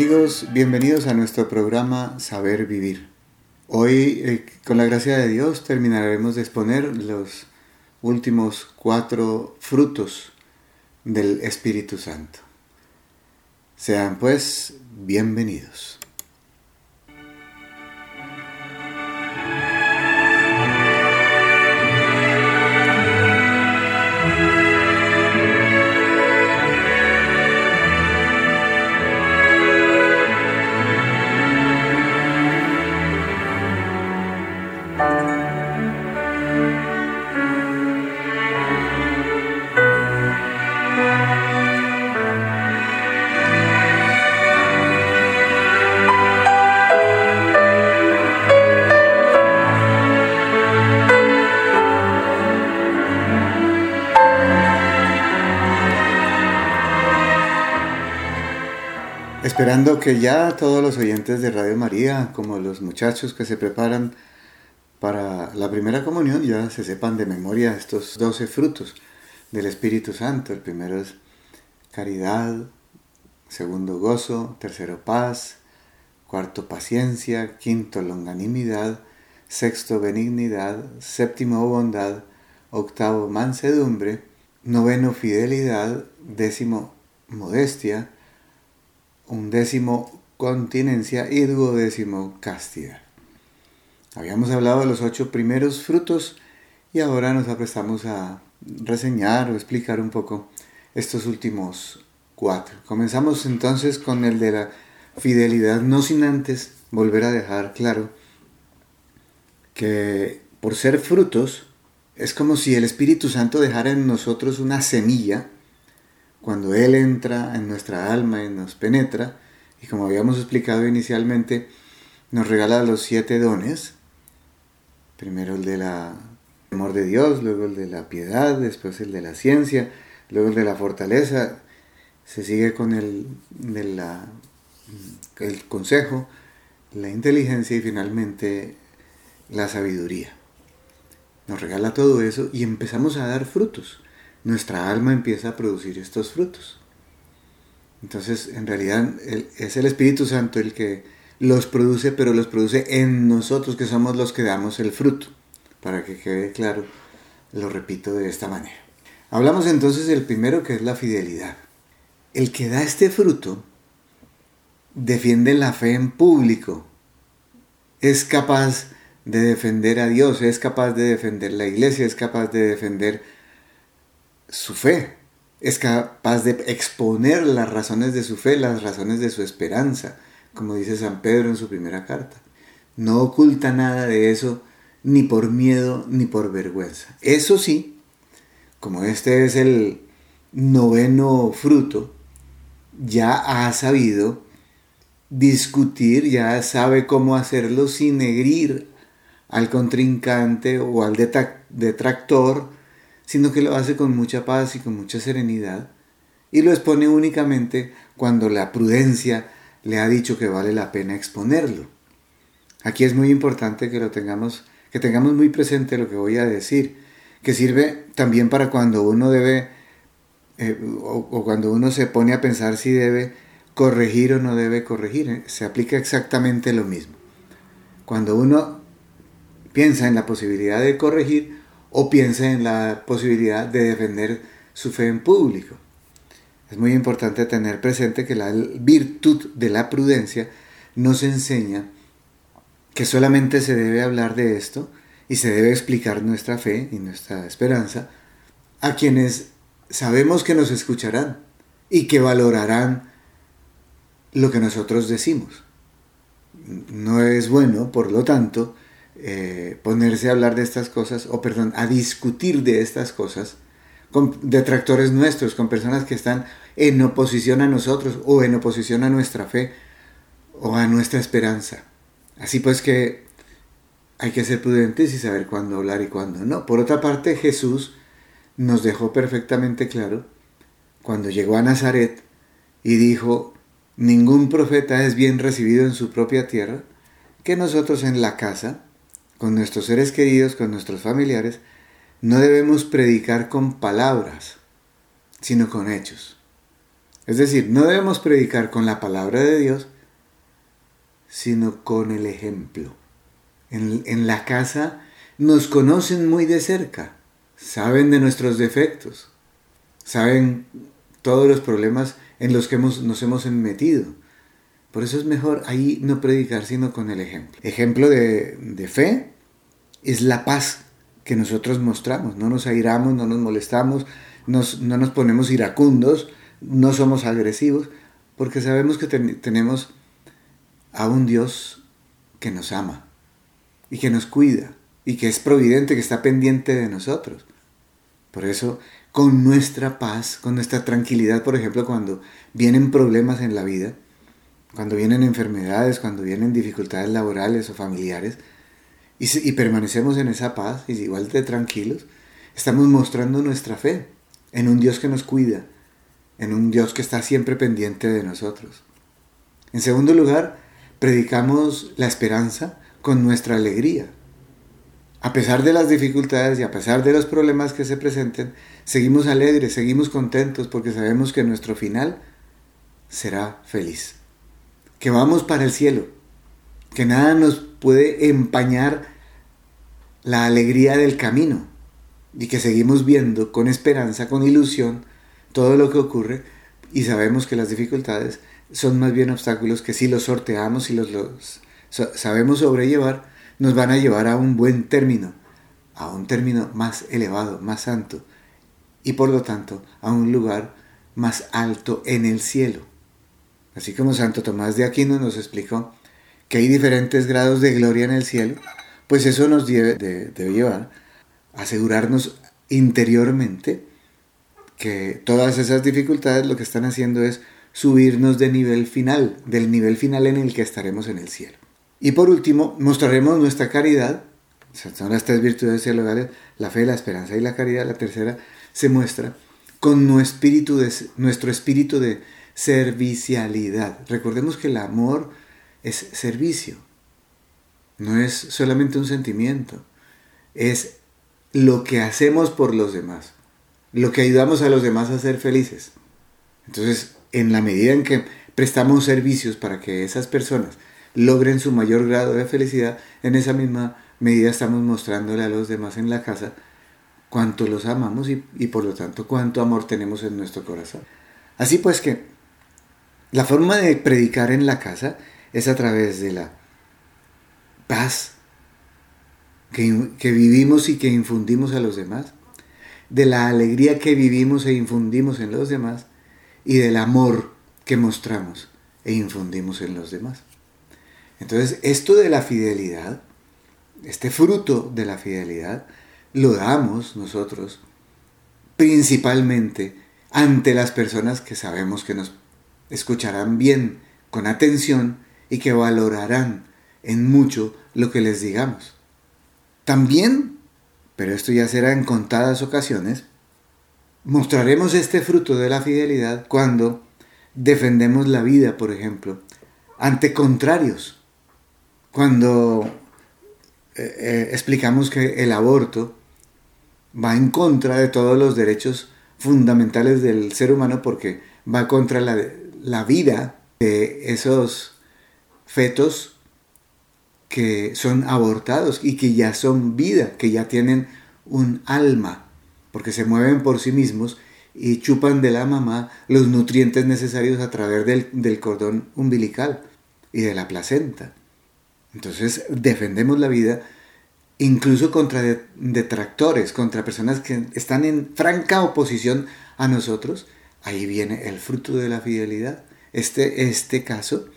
Amigos, bienvenidos a nuestro programa Saber Vivir. Hoy, eh, con la gracia de Dios, terminaremos de exponer los últimos cuatro frutos del Espíritu Santo. Sean pues bienvenidos. Esperando que ya todos los oyentes de Radio María, como los muchachos que se preparan para la primera comunión, ya se sepan de memoria estos doce frutos del Espíritu Santo. El primero es caridad, segundo gozo, tercero paz, cuarto paciencia, quinto longanimidad, sexto benignidad, séptimo bondad, octavo mansedumbre, noveno fidelidad, décimo modestia, undécimo continencia y duodécimo castidad. Habíamos hablado de los ocho primeros frutos y ahora nos aprestamos a reseñar o explicar un poco estos últimos cuatro. Comenzamos entonces con el de la fidelidad, no sin antes volver a dejar claro que por ser frutos es como si el Espíritu Santo dejara en nosotros una semilla cuando Él entra en nuestra alma y nos penetra, y como habíamos explicado inicialmente, nos regala los siete dones, primero el de la amor de Dios, luego el de la piedad, después el de la ciencia, luego el de la fortaleza, se sigue con el de la, el consejo, la inteligencia y finalmente la sabiduría. Nos regala todo eso y empezamos a dar frutos nuestra alma empieza a producir estos frutos. Entonces, en realidad es el Espíritu Santo el que los produce, pero los produce en nosotros, que somos los que damos el fruto. Para que quede claro, lo repito de esta manera. Hablamos entonces del primero, que es la fidelidad. El que da este fruto defiende la fe en público. Es capaz de defender a Dios, es capaz de defender la iglesia, es capaz de defender su fe, es capaz de exponer las razones de su fe, las razones de su esperanza, como dice San Pedro en su primera carta. No oculta nada de eso, ni por miedo, ni por vergüenza. Eso sí, como este es el noveno fruto, ya ha sabido discutir, ya sabe cómo hacerlo sin herir al contrincante o al detractor, sino que lo hace con mucha paz y con mucha serenidad, y lo expone únicamente cuando la prudencia le ha dicho que vale la pena exponerlo. Aquí es muy importante que lo tengamos, que tengamos muy presente lo que voy a decir, que sirve también para cuando uno debe, eh, o, cuando uno se pone a pensar si debe corregir o no debe corregir, eh, se aplica exactamente lo mismo. Cuando uno piensa en la posibilidad de corregir, o piense en la posibilidad de defender su fe en público. Es muy importante tener presente que la virtud de la prudencia nos enseña que solamente se debe hablar de esto y se debe explicar nuestra fe y nuestra esperanza a quienes sabemos que nos escucharán y que valorarán lo que nosotros decimos. No es bueno, por lo tanto, eh, ponerse a hablar de estas cosas, o perdón, a discutir de estas cosas con detractores nuestros, con personas que están en oposición a nosotros o en oposición a nuestra fe o a nuestra esperanza. Así pues que hay que ser prudentes y saber cuándo hablar y cuándo no. Por otra parte, Jesús nos dejó perfectamente claro cuando llegó a Nazaret y dijo, ningún profeta es bien recibido en su propia tierra, que nosotros en la casa con nuestros seres queridos, con nuestros familiares, no debemos predicar con palabras, sino con hechos. Es decir, no debemos predicar con la palabra de Dios, sino con el ejemplo. En, la casa nos conocen muy de cerca, saben de nuestros defectos, saben todos los problemas en los que nos hemos metido. Por eso es mejor ahí no predicar, sino con el ejemplo. Ejemplo de, de fe es la paz que nosotros mostramos. No nos airamos, no nos molestamos, no nos ponemos iracundos, no somos agresivos, porque sabemos que tenemos a un Dios que nos ama y que nos cuida y que es providente, que está pendiente de nosotros. Por eso, con nuestra paz, con nuestra tranquilidad, por ejemplo, cuando vienen problemas en la vida, cuando vienen enfermedades, cuando vienen dificultades laborales o familiares, y, permanecemos en esa paz, y igual de tranquilos, estamos mostrando nuestra fe en un Dios que nos cuida, en un Dios que está siempre pendiente de nosotros. En segundo lugar, predicamos la esperanza con nuestra alegría. A pesar de las dificultades y a pesar de los problemas que se presenten, seguimos alegres, seguimos contentos porque sabemos que nuestro final será feliz. Que vamos para el cielo, que nada nos puede empañar la alegría del camino y que seguimos viendo con esperanza, con ilusión, todo lo que ocurre y sabemos que las dificultades son más bien obstáculos que si los sorteamos y los, los sabemos sobrellevar, nos van a llevar a un buen término, a un término más elevado, más santo y por lo tanto a un lugar más alto en el cielo. Así como Santo Tomás de Aquino nos explicó que hay diferentes grados de gloria en el cielo, pues eso nos debe, llevar a asegurarnos interiormente que todas esas dificultades lo que están haciendo es subirnos de nivel final, del nivel final en el que estaremos en el cielo. Y por último, mostraremos nuestra caridad, son las tres virtudes teologales, la fe, la esperanza y la caridad. La tercera se muestra con nuestro espíritu de servicialidad. Recordemos que el amor es servicio, no es solamente un sentimiento, es lo que hacemos por los demás lo que ayudamos a los demás a ser felices. Entonces, en la medida en que prestamos servicios para que esas personas logren su mayor grado de felicidad, en esa misma medida estamos mostrándole a los demás en la casa cuánto los amamos y, por lo tanto cuánto amor tenemos en nuestro corazón. Así pues que la forma de predicar en la casa es a través de la paz que, que vivimos y que infundimos a los demás, de la alegría que vivimos e infundimos en los demás y del amor que mostramos e infundimos en los demás. Entonces, esto de la fidelidad, este fruto de la fidelidad, lo damos nosotros principalmente ante las personas que sabemos que nos escucharán bien, con atención y que valorarán en mucho lo que les digamos. También pero esto ya será en contadas ocasiones, mostraremos este fruto de la fidelidad cuando defendemos la vida, por ejemplo, ante contrarios, cuando eh, eh, explicamos que el aborto va en contra de todos los derechos fundamentales del ser humano porque va contra la, la vida de esos fetos que son abortados y que ya son vida, que ya tienen un alma, porque se mueven por sí mismos y chupan de la mamá los nutrientes necesarios a través del, cordón umbilical y de la placenta. Entonces defendemos la vida incluso contra detractores, contra personas que están en franca oposición a nosotros. Ahí viene el fruto de la fidelidad. Este, este caso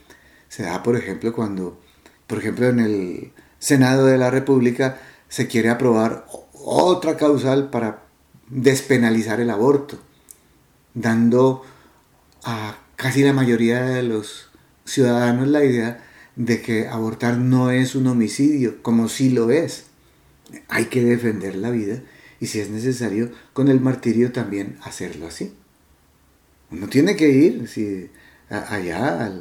se da, por ejemplo, cuando por ejemplo, en el Senado de la República se quiere aprobar otra causal para despenalizar el aborto, dando a casi la mayoría de los ciudadanos la idea de que abortar no es un homicidio, como sí lo es. Hay que defender la vida y si es necesario con el martirio también hacerlo así. Uno tiene que ir allá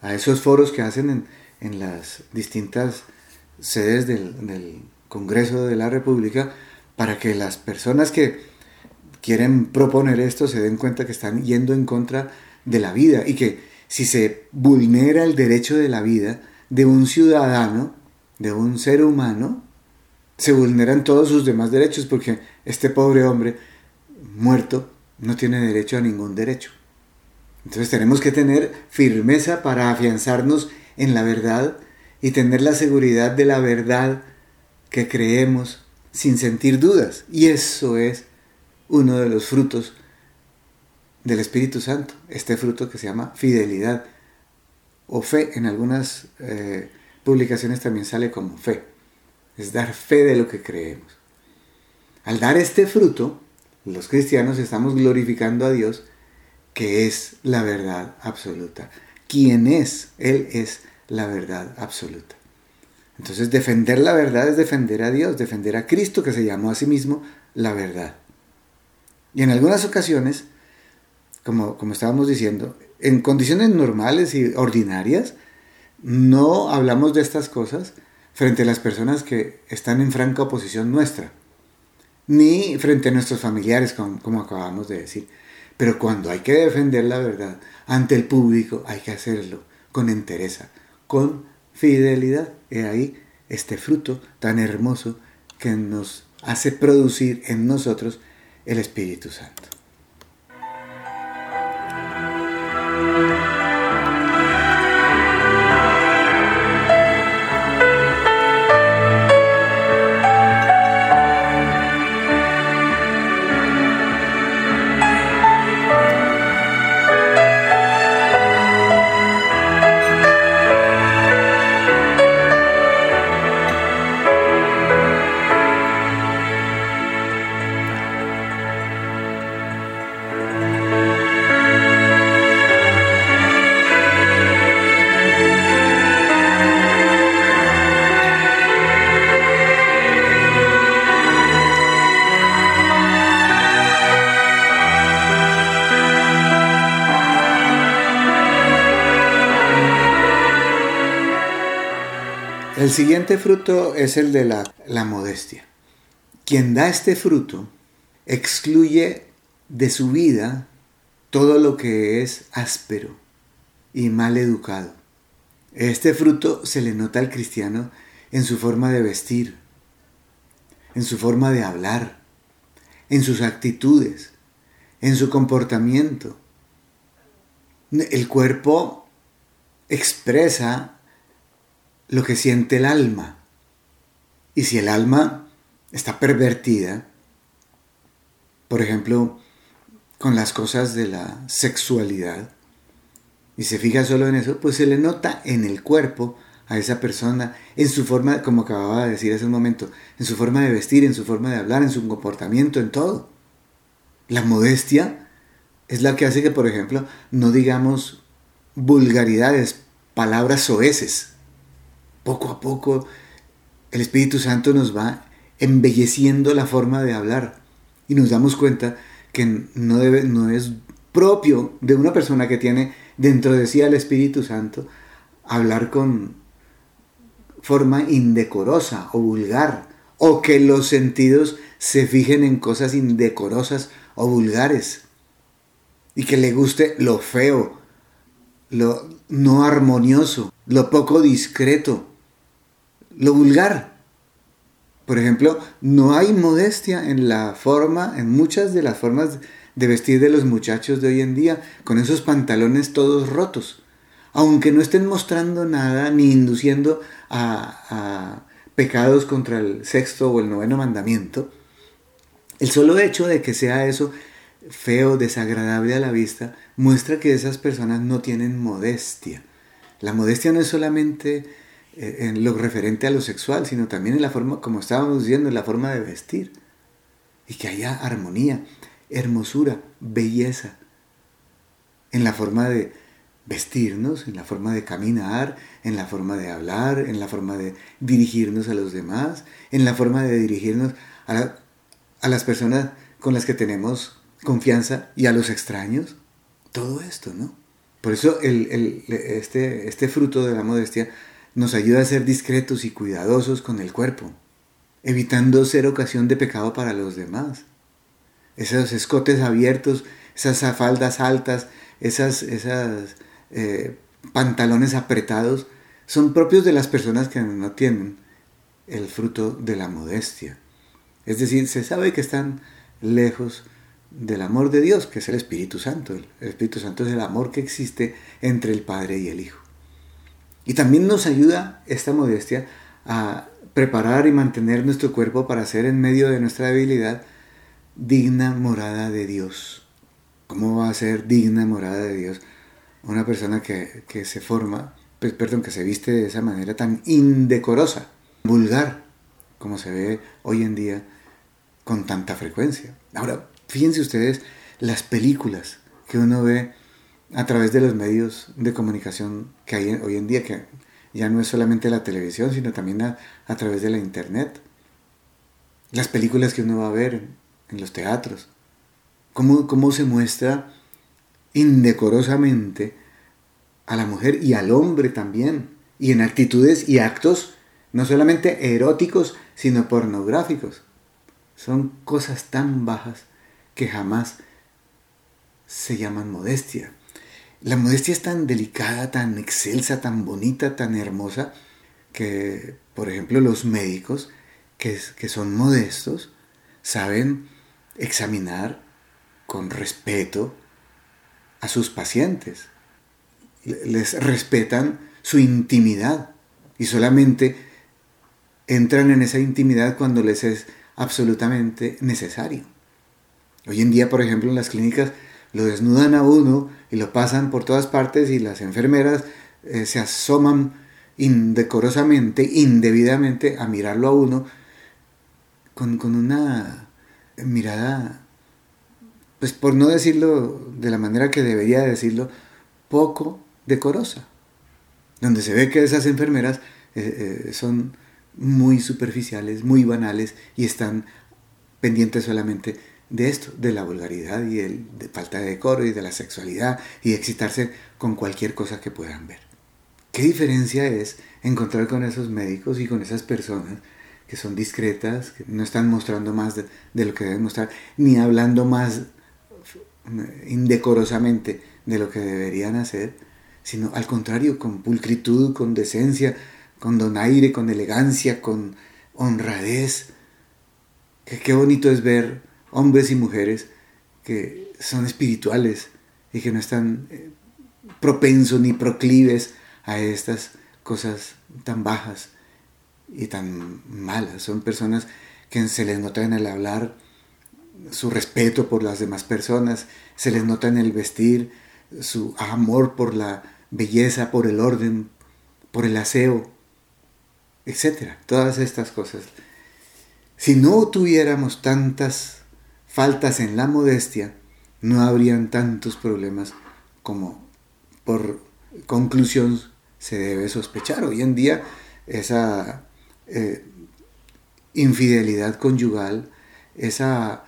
a esos foros que hacen en, en las distintas sedes del, Congreso de la República para que las personas que quieren proponer esto se den cuenta que están yendo en contra de la vida y que si se vulnera el derecho de la vida de un ciudadano, de un ser humano, se vulneran todos sus demás derechos porque este pobre hombre muerto no tiene derecho a ningún derecho. Entonces tenemos que tener firmeza para afianzarnos en la verdad y tener la seguridad de la verdad que creemos sin sentir dudas. Y eso es uno de los frutos del Espíritu Santo, este fruto que se llama fidelidad o fe. En algunas eh, publicaciones también sale como fe. Es dar fe de lo que creemos. Al dar este fruto, los cristianos estamos glorificando a Dios, que es la verdad absoluta. ¿Quién es? Él es la verdad absoluta. Entonces defender la verdad es defender a Dios, defender a Cristo que se llamó a sí mismo la verdad. Y en algunas ocasiones, como, como estábamos diciendo, en condiciones normales y ordinarias, no hablamos de estas cosas frente a las personas que están en franca oposición nuestra, ni frente a nuestros familiares, como, acabamos de decir. Pero cuando hay que defender la verdad ante el público, hay que hacerlo con entereza, con fidelidad. He ahí este fruto tan hermoso que nos hace producir en nosotros el Espíritu Santo. Siguiente fruto es el de la, la, modestia. Quien da este fruto excluye de su vida todo lo que es áspero y mal educado. Este fruto se le nota al cristiano en su forma de vestir, en su forma de hablar, en sus actitudes, en su comportamiento. El cuerpo expresa lo que siente el alma. Y si el alma está pervertida, por ejemplo, con las cosas de la sexualidad, y se fija solo en eso, pues se le nota en el cuerpo a esa persona, en su forma, como acababa de decir hace un momento, en su forma de vestir, en su forma de hablar, en su comportamiento, en todo. La modestia es la que hace que, por ejemplo, no digamos vulgaridades, palabras soeces poco a poco el Espíritu Santo nos va embelleciendo la forma de hablar y nos damos cuenta que no, debe, no es propio de una persona que tiene dentro de sí al Espíritu Santo hablar con forma indecorosa o vulgar o que los sentidos se fijen en cosas indecorosas o vulgares y que le guste lo feo, lo no armonioso, lo poco discreto, lo vulgar. Por ejemplo, no hay modestia en la forma, en muchas de las formas de vestir de los muchachos de hoy en día, con esos pantalones todos rotos. Aunque no estén mostrando nada ni induciendo a, a pecados contra el sexto o el noveno mandamiento, el solo hecho de que sea eso feo, desagradable a la vista, muestra que esas personas no tienen modestia. La modestia no es solamente eh, en lo referente a lo sexual, sino también en la forma, como estábamos diciendo, en la forma de vestir. Y que haya armonía, hermosura, belleza en la forma de vestirnos, en la forma de caminar, en la forma de hablar, en la forma de dirigirnos a los demás, en la forma de dirigirnos a, las personas con las que tenemos confianza y a los extraños. Todo esto, ¿no? Por eso este, este fruto de la modestia nos ayuda a ser discretos y cuidadosos con el cuerpo, evitando ser ocasión de pecado para los demás. Esos escotes abiertos, esas faldas altas, esas, esas eh, pantalones apretados, son propios de las personas que no tienen el fruto de la modestia. Es decir, se sabe que están lejos del amor de Dios, que es el Espíritu Santo. El Espíritu Santo es el amor que existe entre el Padre y el Hijo. Y también nos ayuda esta modestia a preparar y mantener nuestro cuerpo para ser en medio de nuestra debilidad digna morada de Dios. ¿Cómo va a ser digna morada de Dios una persona que, se forma, pues, perdón, que se viste de esa manera tan indecorosa, vulgar, como se ve hoy en día con tanta frecuencia? Ahora, fíjense ustedes las películas que uno ve a través de los medios de comunicación que hay hoy en día, que ya no es solamente la televisión, sino también a, través de la internet. Las películas que uno va a ver en, los teatros. Cómo, cómo se muestra indecorosamente a la mujer y al hombre también. Y en actitudes y actos no solamente eróticos, sino pornográficos. Son cosas tan bajas que jamás se llaman modestia. La modestia es tan delicada, tan excelsa, tan bonita, tan hermosa, que, por ejemplo, los médicos que, que son modestos saben examinar con respeto a sus pacientes. Les respetan su intimidad y solamente entran en esa intimidad cuando les es absolutamente necesario. Hoy en día, por ejemplo, en las clínicas lo desnudan a uno y lo pasan por todas partes y las enfermeras eh, se asoman indecorosamente, indebidamente a mirarlo a uno con, con una mirada, pues por no decirlo de la manera que debería decirlo, poco decorosa, donde se ve que esas enfermeras eh, eh, son muy superficiales, muy banales y están pendientes solamente de esto, de la vulgaridad y de falta de decoro y de la sexualidad y de excitarse con cualquier cosa que puedan ver. ¿Qué diferencia es encontrar con esos médicos y con esas personas que son discretas, que no están mostrando más de, de lo que deben mostrar, ni hablando más indecorosamente de lo que deberían hacer, sino al contrario, con pulcritud, con decencia, con donaire, con elegancia, con honradez. Qué bonito es ver hombres y mujeres que son espirituales y que no están eh, propensos ni proclives a estas cosas tan bajas y tan malas. Son personas que se les nota en el hablar su respeto por las demás personas, se les nota en el vestir su amor por la belleza, por el orden, por el aseo, etc. Todas estas cosas. Si no tuviéramos tantas faltas en la modestia, no habrían tantos problemas como por conclusión se debe sospechar. Hoy en día esa eh, infidelidad conyugal, esa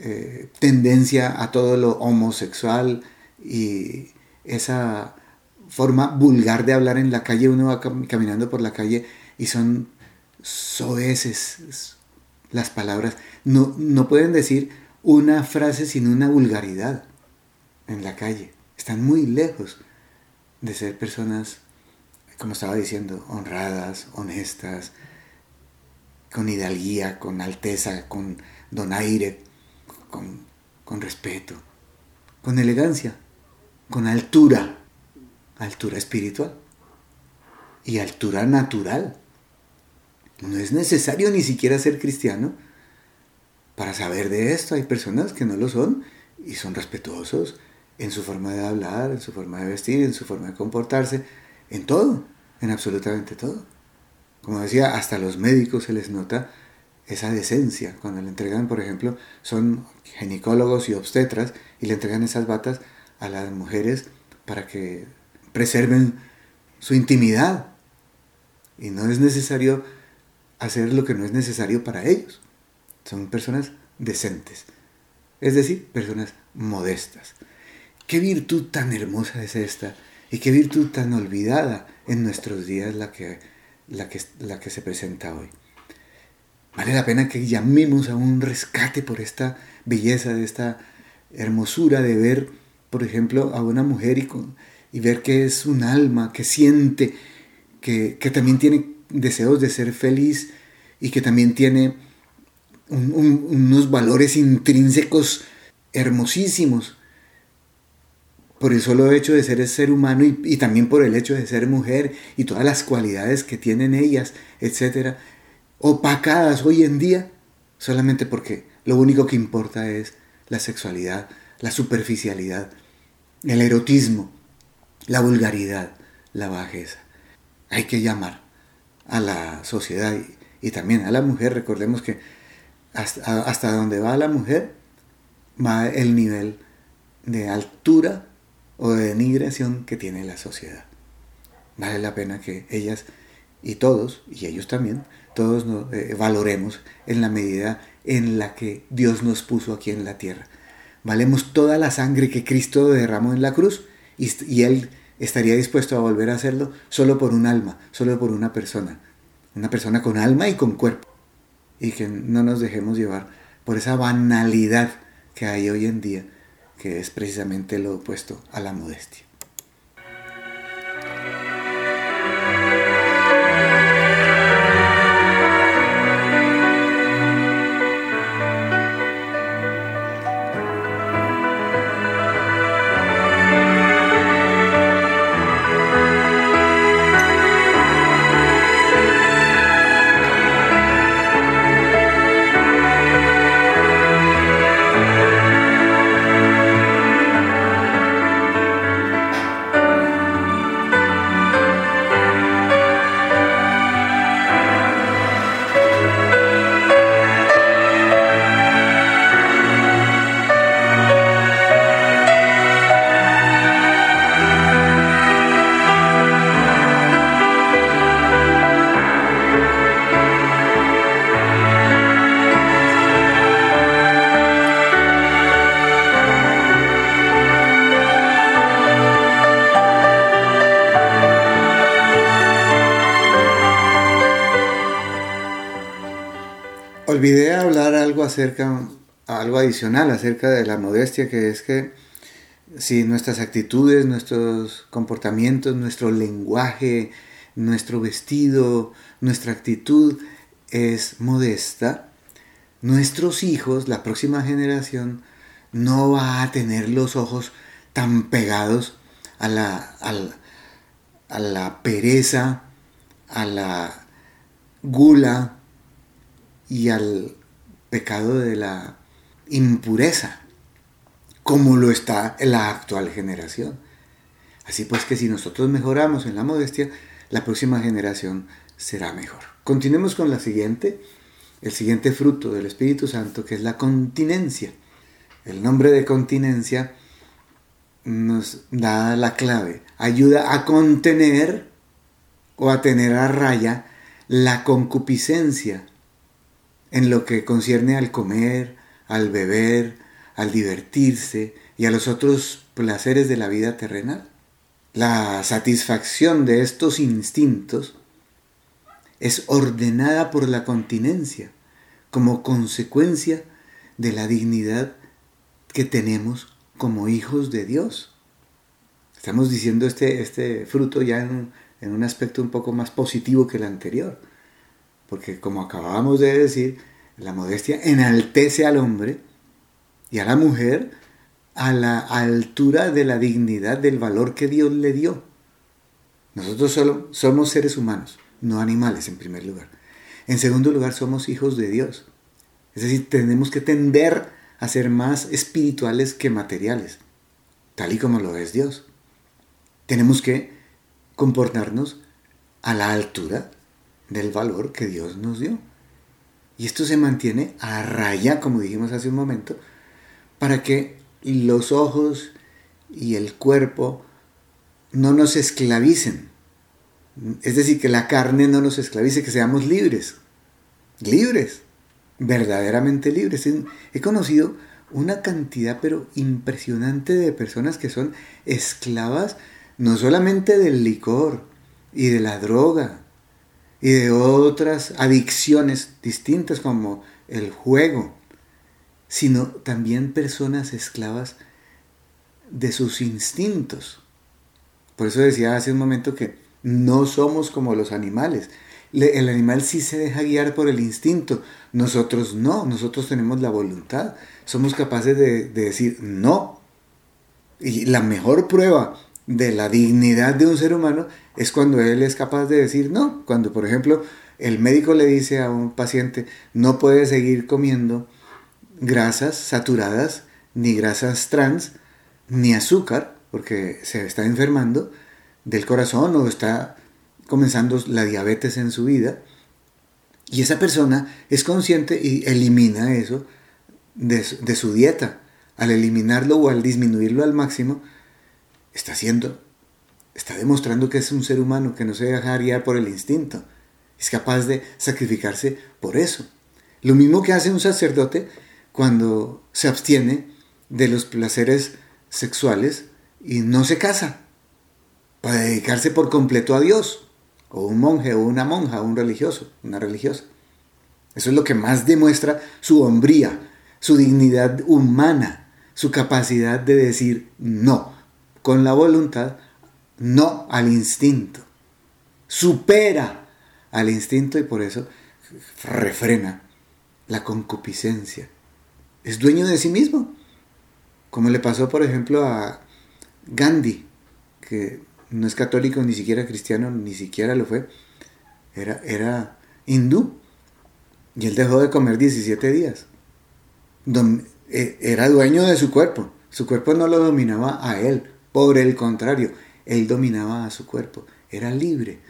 eh, tendencia a todo lo homosexual y esa forma vulgar de hablar en la calle, uno va caminando por la calle y son soeces, las palabras. No, no pueden decir una frase sin una vulgaridad en la calle. Están muy lejos de ser personas, como estaba diciendo, honradas, honestas, con hidalguía, con alteza, con donaire, con, con respeto, con elegancia, con altura, altura espiritual y altura natural. No es necesario ni siquiera ser cristiano para saber de esto. Hay personas que no lo son y son respetuosos en su forma de hablar, en su forma de vestir, en su forma de comportarse, en todo, en absolutamente todo. Como decía, hasta los médicos se les nota esa decencia. Cuando le entregan, por ejemplo, son ginecólogos y obstetras y le entregan esas batas a las mujeres para que preserven su intimidad. Y no es necesario hacer lo que no es necesario para ellos. Son personas decentes, es decir, personas modestas. Qué virtud tan hermosa es esta y qué virtud tan olvidada en nuestros días la que, la que, la que se presenta hoy. Vale la pena que llamemos a un rescate por esta belleza, de esta hermosura de ver por ejemplo, a una mujer y, y ver que es un alma, que siente, que, también tiene deseos de ser feliz y que también tiene unos valores intrínsecos hermosísimos por el solo hecho de ser ser humano y, también por el hecho de ser mujer y todas las cualidades que tienen ellas, etcétera, opacadas hoy en día solamente porque lo único que importa es la sexualidad, la superficialidad, el erotismo, la vulgaridad, la bajeza. Hay que llamar a la sociedad y, también a la mujer. Recordemos que hasta, hasta donde va la mujer va el nivel de altura o de denigración que tiene la sociedad. Vale la pena que ellas y todos, y ellos también, todos nos, eh, valoremos en la medida en la que Dios nos puso aquí en la tierra. Valemos toda la sangre que Cristo derramó en la cruz y, y Él estaría dispuesto a volver a hacerlo solo por un alma, solo por una persona. Una persona con alma y con cuerpo. Y que no nos dejemos llevar por esa banalidad que hay hoy en día que es precisamente lo opuesto a la modestia. Acerca, algo adicional acerca de la modestia, que es que si nuestras actitudes, nuestros comportamientos, nuestro lenguaje, nuestro vestido, nuestra actitud es modesta, nuestros hijos, la próxima generación, no va a tener los ojos tan pegados a la, a la pereza, a la gula, y al pecado de la impureza, como lo está en la actual generación. Así pues que si nosotros mejoramos en la modestia, la próxima generación será mejor. Continuemos con la siguiente, el siguiente fruto del Espíritu Santo, que es la continencia. El nombre de continencia nos da la clave, ayuda a contener o a tener a raya la concupiscencia en lo que concierne al comer, al beber, al divertirse y a los otros placeres de la vida terrenal. La satisfacción de estos instintos es ordenada por la continencia como consecuencia de la dignidad que tenemos como hijos de Dios. Estamos diciendo este, este fruto ya en, en un aspecto un poco más positivo que el anterior porque como acabábamos de decir, la modestia enaltece al hombre y a la mujer a la altura de la dignidad del valor que Dios le dio. Nosotros solo somos seres humanos, no animales en primer lugar. En segundo lugar, somos hijos de Dios. Es decir, tenemos que tender a ser más espirituales que materiales, tal y como lo es Dios. Tenemos que comportarnos a la altura del valor que Dios nos dio. Y esto se mantiene a raya, como dijimos hace un momento, para que los ojos y el cuerpo no nos esclavicen. Es decir, que la carne no nos esclavice, que seamos libres. Libres, verdaderamente libres. He conocido una cantidad pero impresionante de personas que son esclavas no solamente del licor y de la droga y de otras adicciones distintas como el juego, sino también personas esclavas de sus instintos. Por eso decía hace un momento que no somos como los animales. El animal sí se deja guiar por el instinto, nosotros no, nosotros tenemos la voluntad, somos capaces de, decir no. Y la mejor prueba de la dignidad de un ser humano es cuando él es capaz de decir no. Cuando, por ejemplo, el médico le dice a un paciente, no puede seguir comiendo grasas saturadas, ni grasas trans, ni azúcar, porque se está enfermando del corazón o está comenzando la diabetes en su vida. Y esa persona es consciente y elimina eso de, de su dieta. Al eliminarlo o al disminuirlo al máximo, está haciendo, está demostrando que es un ser humano que no se deja guiar por el instinto. Es capaz de sacrificarse por eso. Lo mismo que hace un sacerdote cuando se abstiene de los placeres sexuales y no se casa para dedicarse por completo a Dios, o un monje, o una monja, o un religioso, una religiosa. Eso es lo que más demuestra su hombría, su dignidad humana, su capacidad de decir no, con la voluntad, no al instinto. Supera al instinto y por eso refrena la concupiscencia. Es dueño de sí mismo. Como le pasó, por ejemplo, a Gandhi, que no es católico, ni siquiera cristiano, ni siquiera lo fue. Era, era hindú. Y él dejó de comer 17 días. E, era dueño de su cuerpo. Su cuerpo no lo dominaba a él. Por el contrario, él dominaba a su cuerpo. Era libre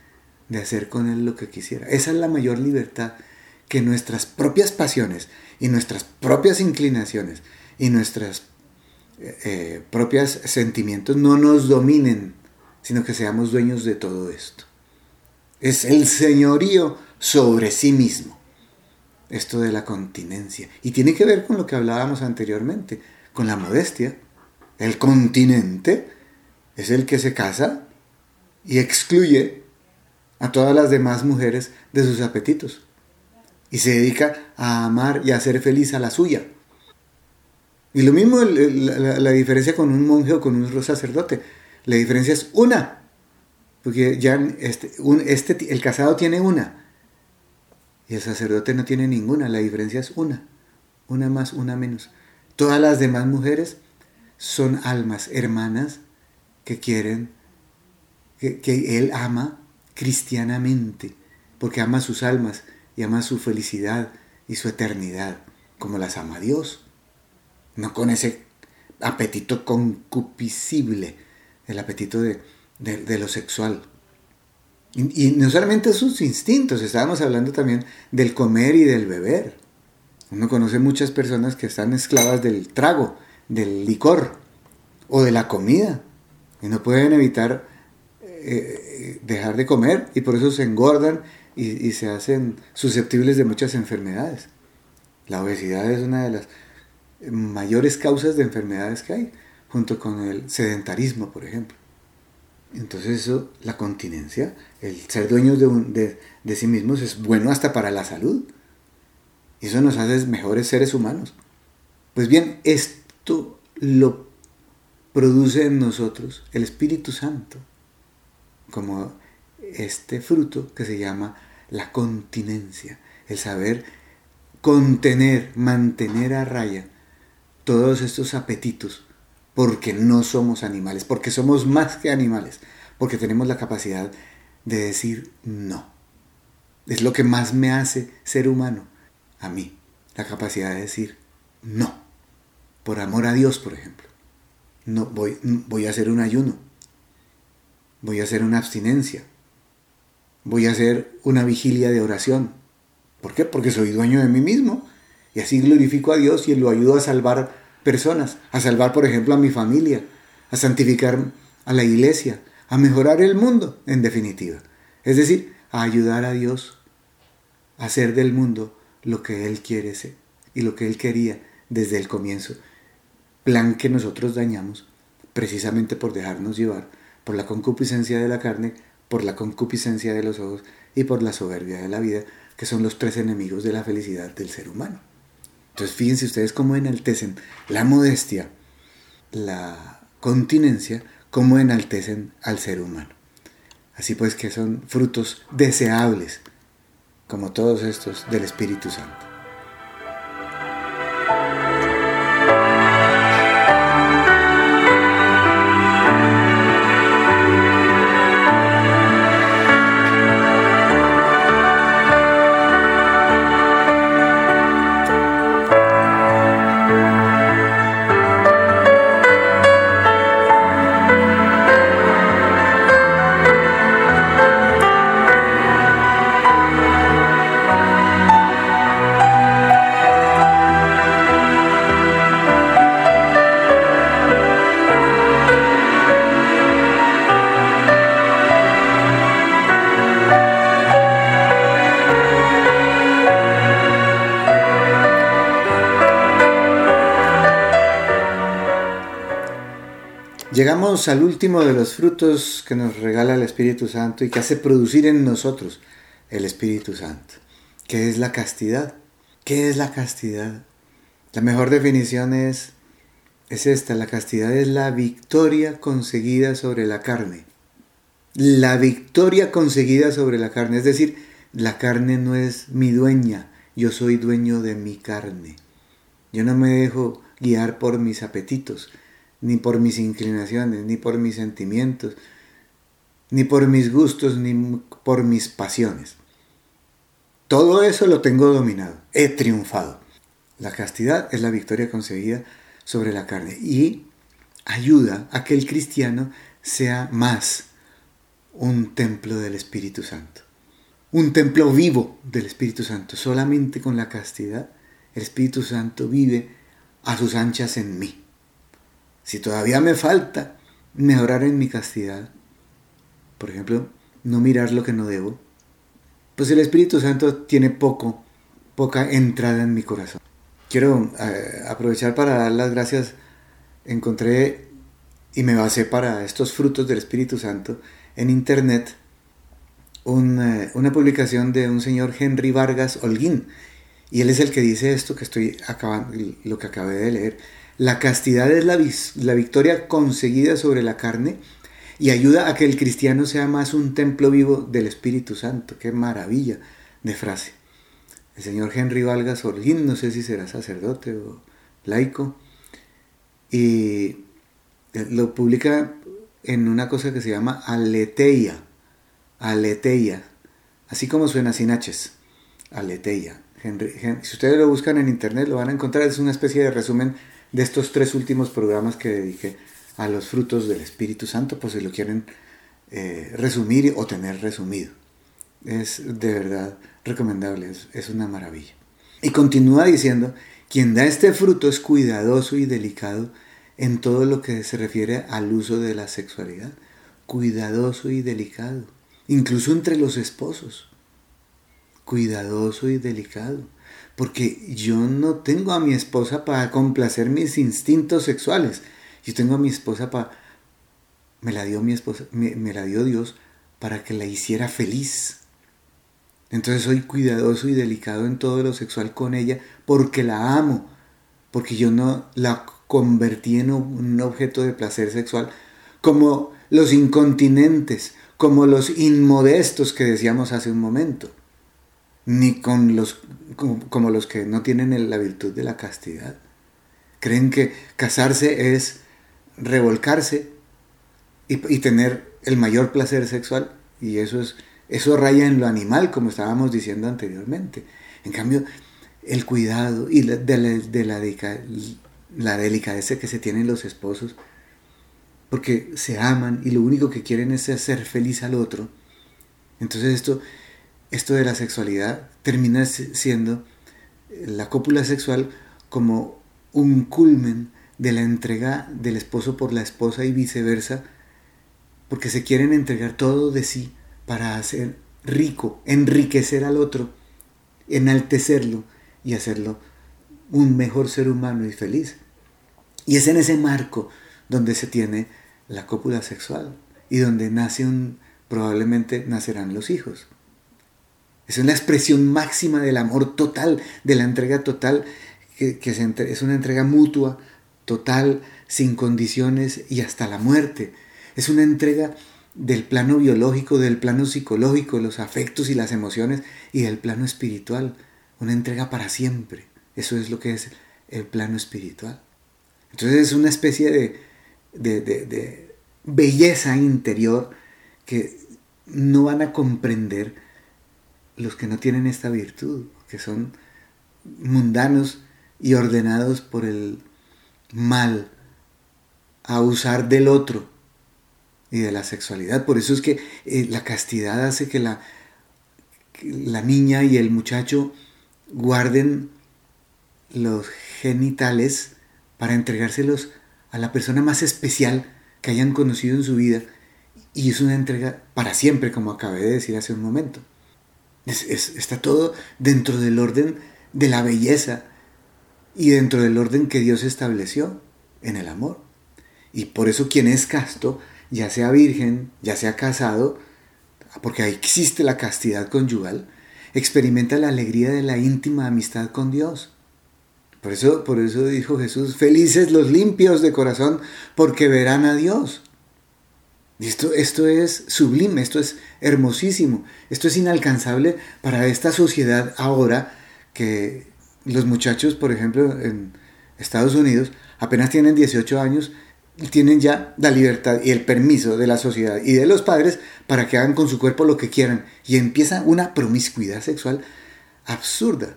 de hacer con él lo que quisiera. Esa es la mayor libertad que nuestras propias pasiones y nuestras propias inclinaciones y nuestros eh, eh, propios sentimientos no nos dominen, sino que seamos dueños de todo esto. Es el señorío sobre sí mismo. Esto de la continencia. Y tiene que ver con lo que hablábamos anteriormente, con la modestia. El continente es el que se casa y excluye a todas las demás mujeres de sus apetitos. Y se dedica a amar y a ser feliz a la suya. Y lo mismo la, diferencia con un monje o con un sacerdote. La diferencia es una. Porque ya este, este, el casado tiene una. Y el sacerdote no tiene ninguna. La diferencia es una. Una más, una menos. Todas las demás mujeres son almas hermanas que quieren, que, él ama cristianamente, porque ama sus almas y ama su felicidad y su eternidad, como las ama Dios. No con ese apetito concupiscible, el apetito de, lo sexual. Y, y, no solamente sus instintos, estábamos hablando también del comer y del beber. Uno conoce muchas personas que están esclavas del trago, del licor o de la comida y no pueden evitar eh, dejar de comer y por eso se engordan y, se hacen susceptibles de muchas enfermedades. La obesidad es una de las mayores causas de enfermedades que hay, junto con el sedentarismo, por ejemplo. Entonces eso, la continencia, el ser dueños de, de sí mismos es bueno hasta para la salud. Y eso nos hace mejores seres humanos. Pues bien, esto lo produce en nosotros el Espíritu Santo, como este fruto que se llama la continencia, el saber contener, mantener a raya todos estos apetitos, porque no somos animales, porque somos más que animales, porque tenemos la capacidad de decir no. Es lo que más me hace ser humano, a mí, la capacidad de decir no, por amor a Dios, por ejemplo. No voy, voy a hacer un ayuno, voy a hacer una abstinencia, voy a hacer una vigilia de oración. ¿Por qué? Porque soy dueño de mí mismo y así glorifico a Dios y lo ayudo a salvar personas, a salvar por ejemplo a mi familia, a santificar a la iglesia, a mejorar el mundo en definitiva. Es decir, a ayudar a Dios a hacer del mundo lo que Él quiere ser y lo que Él quería desde el comienzo. Plan que nosotros dañamos precisamente por dejarnos llevar por la concupiscencia de la carne, por la concupiscencia de los ojos y por la soberbia de la vida, que son los tres enemigos de la felicidad del ser humano. Entonces fíjense ustedes cómo enaltecen la modestia, la continencia, cómo enaltecen al ser humano. Así pues que son frutos deseables, como todos estos del Espíritu Santo. Llegamos al último de los frutos que nos regala el Espíritu Santo y que hace producir en nosotros el Espíritu Santo, que es la castidad. ¿Qué es la castidad? La mejor definición es, es esta, la castidad es la victoria conseguida sobre la carne. La victoria conseguida sobre la carne, es decir, la carne no es mi dueña, yo soy dueño de mi carne. Yo no me dejo guiar por mis apetitos, ni por mis inclinaciones, ni por mis sentimientos, ni por mis gustos, ni por mis pasiones. Todo eso lo tengo dominado, he triunfado. La castidad es la victoria conseguida sobre la carne y ayuda a que el cristiano sea más un templo del Espíritu Santo, un templo vivo del Espíritu Santo. Solamente con la castidad el Espíritu Santo vive a sus anchas en mí. Si todavía me falta mejorar en mi castidad, por ejemplo, no mirar lo que no debo, pues el Espíritu Santo tiene poco, poca entrada en mi corazón. Quiero eh, aprovechar para dar las gracias. Encontré y me basé para estos frutos del Espíritu Santo en internet una, una publicación de un señor Henry Vargas Holguín. Y él es el que dice esto que estoy acabando, lo que acabé de leer. La castidad es la, victoria conseguida sobre la carne y ayuda a que el cristiano sea más un templo vivo del Espíritu Santo. Qué maravilla de frase. El señor Henry Valgas Orgín, no sé si será sacerdote o laico, y lo publica en una cosa que se llama aleteia, aleteia, así como suena sin H's, aleteia. si ustedes lo buscan en internet lo van a encontrar, es una especie de resumen de estos tres últimos programas que dediqué a los frutos del Espíritu Santo, pues si lo quieren eh, resumir o tener resumido. Es de verdad recomendable, es, es una maravilla. Y continúa diciendo, quien da este fruto es cuidadoso y delicado en todo lo que se refiere al uso de la sexualidad. Cuidadoso y delicado, incluso entre los esposos. Cuidadoso y delicado porque yo no tengo a mi esposa para complacer mis instintos sexuales. Yo tengo a mi esposa para... Me la dio mi esposa, me, la dio Dios para que la hiciera feliz. Entonces soy cuidadoso y delicado en todo lo sexual con ella porque la amo, porque yo no la convertí en un objeto de placer sexual como los incontinentes, como los inmodestos que decíamos hace un momento ni con los, como, los que no tienen la virtud de la castidad. Creen que casarse es revolcarse y, tener el mayor placer sexual y eso, es, eso raya en lo animal, como estábamos diciendo anteriormente. En cambio, el cuidado y de, la, la delicadeza que se tienen los esposos, porque se aman y lo único que quieren es hacer feliz al otro. Entonces esto esto de la sexualidad termina siendo la cópula sexual como un culmen de la entrega del esposo por la esposa y viceversa, porque se quieren entregar todo de sí para hacer rico, enriquecer al otro, enaltecerlo y hacerlo un mejor ser humano y feliz. Y es en ese marco donde se tiene la cópula sexual y donde nace un, probablemente nacerán los hijos. Es una expresión máxima del amor total, de la entrega total, que, es una entrega mutua total, sin condiciones y hasta la muerte. Es una entrega del plano biológico, del plano psicológico, los afectos y las emociones y del plano espiritual. Una entrega para siempre. Eso es lo que es el plano espiritual. Entonces es una especie de, belleza interior que no van a comprender los que no tienen esta virtud, que son mundanos y ordenados por el mal a usar del otro y de la sexualidad. Por eso es que eh, la castidad hace que la, la niña y el muchacho guarden los genitales para entregárselos a la persona más especial que hayan conocido en su vida. Y es una entrega para siempre, como acabé de decir hace un momento. Está todo dentro del orden de la belleza y dentro del orden que Dios estableció en el amor. Y por eso quien es casto, ya sea virgen, ya sea casado, porque ahí existe la castidad conyugal, experimenta la alegría de la íntima amistad con Dios. Por eso, por eso dijo Jesús, felices los limpios de corazón, porque verán a Dios. Esto, esto es sublime, esto es hermosísimo, esto es inalcanzable para esta sociedad ahora que los muchachos, por ejemplo, en Estados Unidos, apenas tienen 18 años, tienen ya la libertad y el permiso de la sociedad y de los padres para que hagan con su cuerpo lo que quieran. Y empieza una promiscuidad sexual absurda.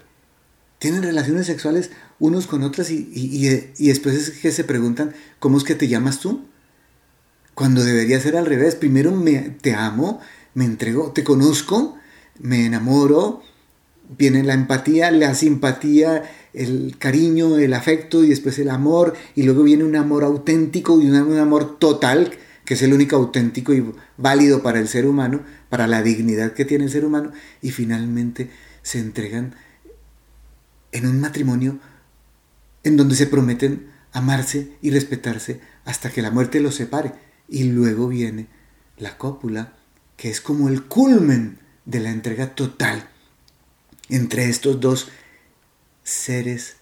Tienen relaciones sexuales unos con otras y, después es que se preguntan, ¿cómo es que te llamas tú? Cuando debería ser al revés. Primero me, te amo, me entrego, te conozco, me enamoro, viene la empatía, la simpatía, el cariño, el afecto y después el amor. Y luego viene un amor auténtico y un, amor total que es el único auténtico y válido para el ser humano, para la dignidad que tiene el ser humano. Y finalmente se entregan en un matrimonio en donde se prometen amarse y respetarse hasta que la muerte los separe y luego viene la cópula que es como el culmen de la entrega total entre estos dos seres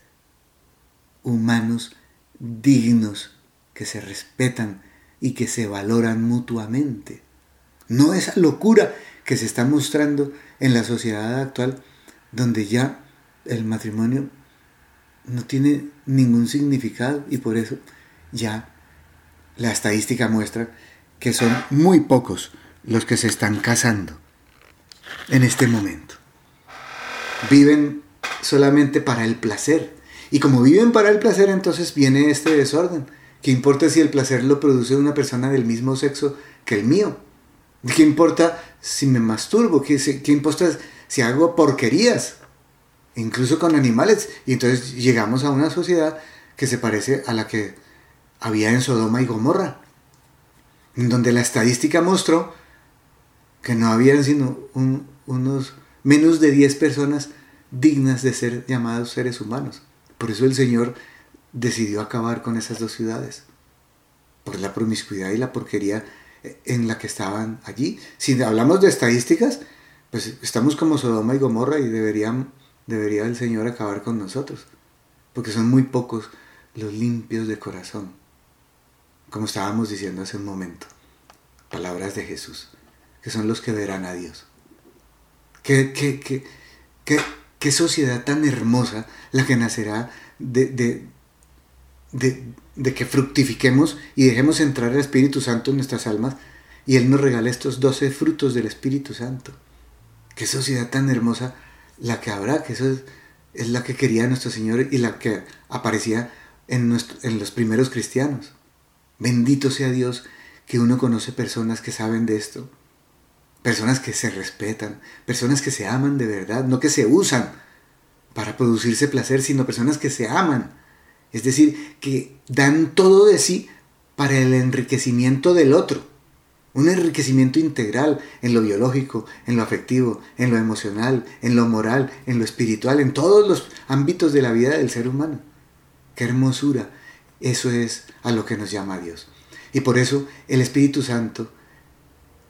humanos dignos que se respetan y que se valoran mutuamente. No esa locura que se está mostrando en la sociedad actual, donde ya el matrimonio no tiene ningún significado y por eso ya la estadística muestra que son muy pocos los que se están casando en este momento viven solamente para el placer. Y como viven para el placer, entonces viene este desorden. ¿Qué importa si el placer lo produce una persona del mismo sexo que el mío? ¿Qué importa si me masturbo? ¿Qué, qué importa si hago porquerías? Incluso con animales. Y entonces llegamos a una sociedad que se parece a la que había en Sodoma y Gomorra, en donde la estadística mostró que no habían sino unos menos de 10 personas dignas de ser llamados seres humanos. Por eso el Señor decidió acabar con esas dos ciudades, por la promiscuidad y la porquería en la que estaban allí. Si hablamos de estadísticas, pues estamos como Sodoma y Gomorra y debería el Señor acabar con nosotros, porque son muy pocos los limpios de corazón, como estábamos diciendo hace un momento. Palabras de Jesús, que son los que verán a Dios. Qué, qué, qué, sociedad tan hermosa la que nacerá de, de, que fructifiquemos y dejemos entrar el Espíritu Santo en nuestras almas y Él nos regala estos doce frutos del Espíritu Santo. Qué sociedad tan hermosa la que habrá, que eso es, la que quería nuestro Señor y la que aparecía en, en los primeros cristianos. Bendito sea Dios que uno conoce personas que saben de esto personas que se respetan, personas que se aman de verdad, no que se usan para producirse placer, sino personas que se aman. Es decir, que dan todo de sí para el enriquecimiento del otro. Un enriquecimiento integral en lo biológico, en lo afectivo, en lo emocional, en lo moral, en lo espiritual, en todos los ámbitos de la vida del ser humano. Qué hermosura. Eso es a lo que nos llama Dios. Y por eso el Espíritu Santo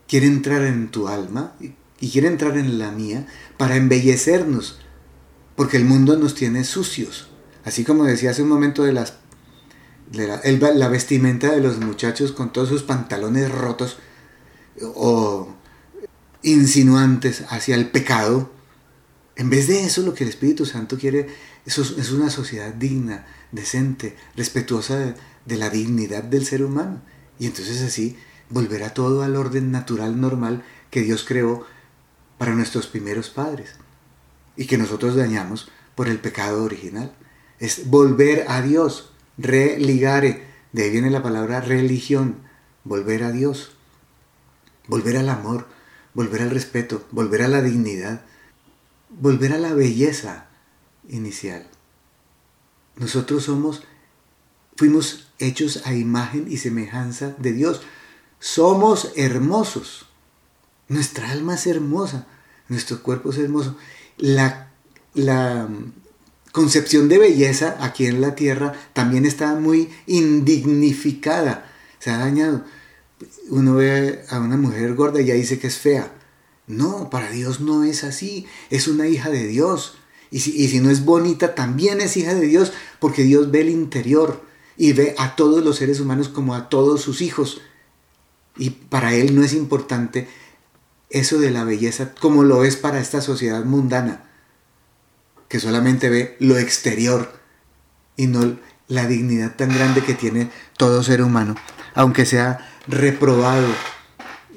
quiere entrar en tu alma y quiere entrar en la mía para embellecernos, porque el mundo nos tiene sucios. Así como decía hace un momento de las la, vestimenta de los muchachos con todos sus pantalones rotos o insinuantes hacia el pecado. En vez de eso, lo que el Espíritu Santo quiere es una sociedad digna, decente, respetuosa de, la dignidad del ser humano. Y entonces así volverá todo al orden natural, normal que Dios creó para nuestros primeros padres y que nosotros dañamos por el pecado original. Es volver a Dios, religare, de ahí viene la palabra religión, volver a Dios, volver al amor, volver al respeto, volver a la dignidad, volver a la belleza inicial. Nosotros somos, fuimos hechos a imagen y semejanza de Dios. Somos hermosos. Nuestra alma es hermosa, nuestro cuerpo es hermoso. La, la concepción de belleza aquí en la tierra también está muy indignificada, se ha dañado. Uno ve a una mujer gorda y ya dice que es fea. No, para Dios no es así, es una hija de Dios. Y si, y si no es bonita, también es hija de Dios, porque Dios ve el interior y ve a todos los seres humanos como a todos sus hijos. Y para Él no es importante eso de la belleza como lo es para esta sociedad mundana, que solamente ve lo exterior y no la dignidad tan grande que tiene todo ser humano, aunque sea reprobado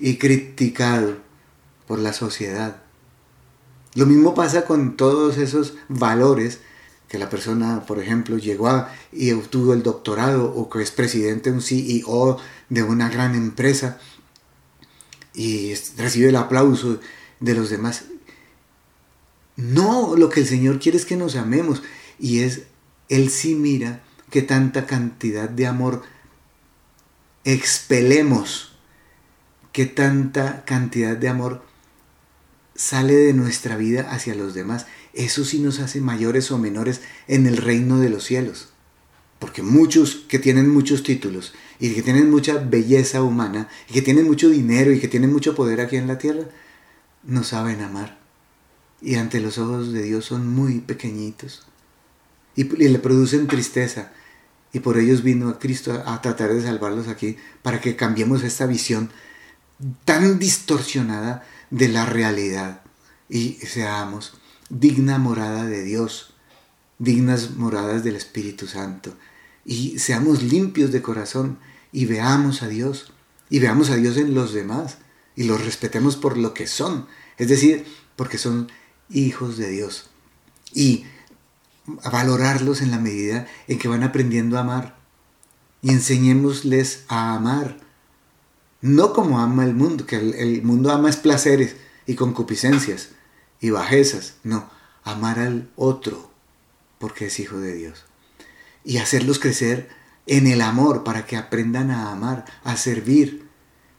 y criticado por la sociedad. Lo mismo pasa con todos esos valores que la persona, por ejemplo, llegó a, y obtuvo el doctorado o que es presidente, un CEO de una gran empresa y recibe el aplauso de los demás. No, lo que el Señor quiere es que nos amemos y es, Él sí mira que tanta cantidad de amor expelemos, que tanta cantidad de amor sale de nuestra vida hacia los demás. Eso sí nos hace mayores o menores en el reino de los cielos. Porque muchos que tienen muchos títulos y que tienen mucha belleza humana y que tienen mucho dinero y que tienen mucho poder aquí en la tierra, no saben amar. Y ante los ojos de Dios son muy pequeñitos. Y, le producen tristeza. Y por ellos vino a Cristo a tratar de salvarlos aquí para que cambiemos esta visión tan distorsionada de la realidad. Y seamos digna morada de Dios, dignas moradas del Espíritu Santo. Y seamos limpios de corazón y veamos a Dios y veamos a Dios en los demás y los respetemos por lo que son, es decir, porque son hijos de Dios. Y valorarlos en la medida en que van aprendiendo a amar. Y enseñémosles a amar no como ama el mundo, que el, mundo ama es placeres y concupiscencias y bajezas. No, amar al otro porque es hijo de Dios. Y hacerlos crecer en el amor para que aprendan a amar, a servir.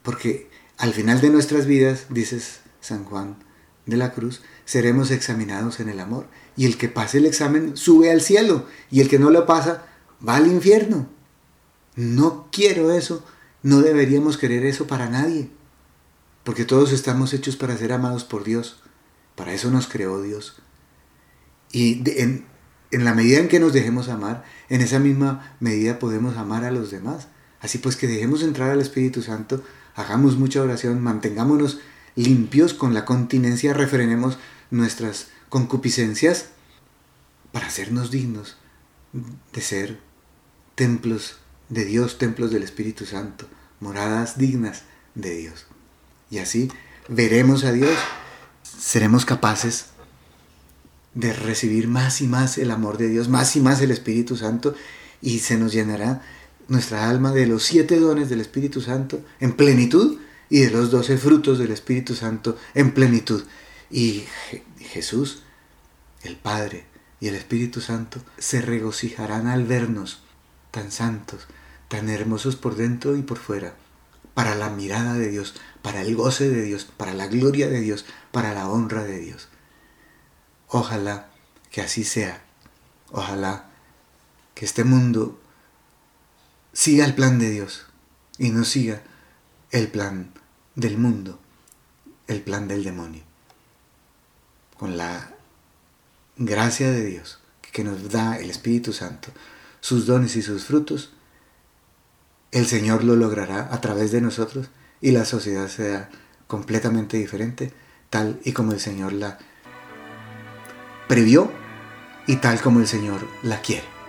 Porque al final de nuestras vidas, dices San Juan de la Cruz, seremos examinados en el amor. Y el que pase el examen sube al cielo. Y el que no lo pasa va al infierno. No quiero eso no deberíamos querer eso para nadie, porque todos estamos hechos para ser amados por Dios. Para eso nos creó Dios. Y en, en la medida en que nos dejemos amar, en esa misma medida podemos amar a los demás. Así pues que dejemos entrar al Espíritu Santo, hagamos mucha oración, mantengámonos limpios con la continencia, refrenemos nuestras concupiscencias para hacernos dignos de ser templos de Dios, templos del Espíritu Santo, moradas dignas de Dios. Y así veremos a Dios, seremos capaces de recibir más y más el amor de Dios, más y más el Espíritu Santo, y se nos llenará nuestra alma de los siete dones del Espíritu Santo en plenitud y de los doce frutos del Espíritu Santo en plenitud. Y Jesús, el Padre y el Espíritu Santo se regocijarán al vernos tan santos, tan hermosos por dentro y por fuera, para la mirada de Dios, para el goce de Dios, para la gloria de Dios, para la honra de Dios. Ojalá que así sea. Ojalá que este mundo siga el plan de Dios y no siga el plan del mundo, el plan del demonio. Con la gracia de Dios que nos da el Espíritu Santo, sus dones y sus frutos, el Señor lo logrará a través de nosotros y la sociedad sea completamente diferente, tal y como el Señor la previó y tal como el Señor la quiere.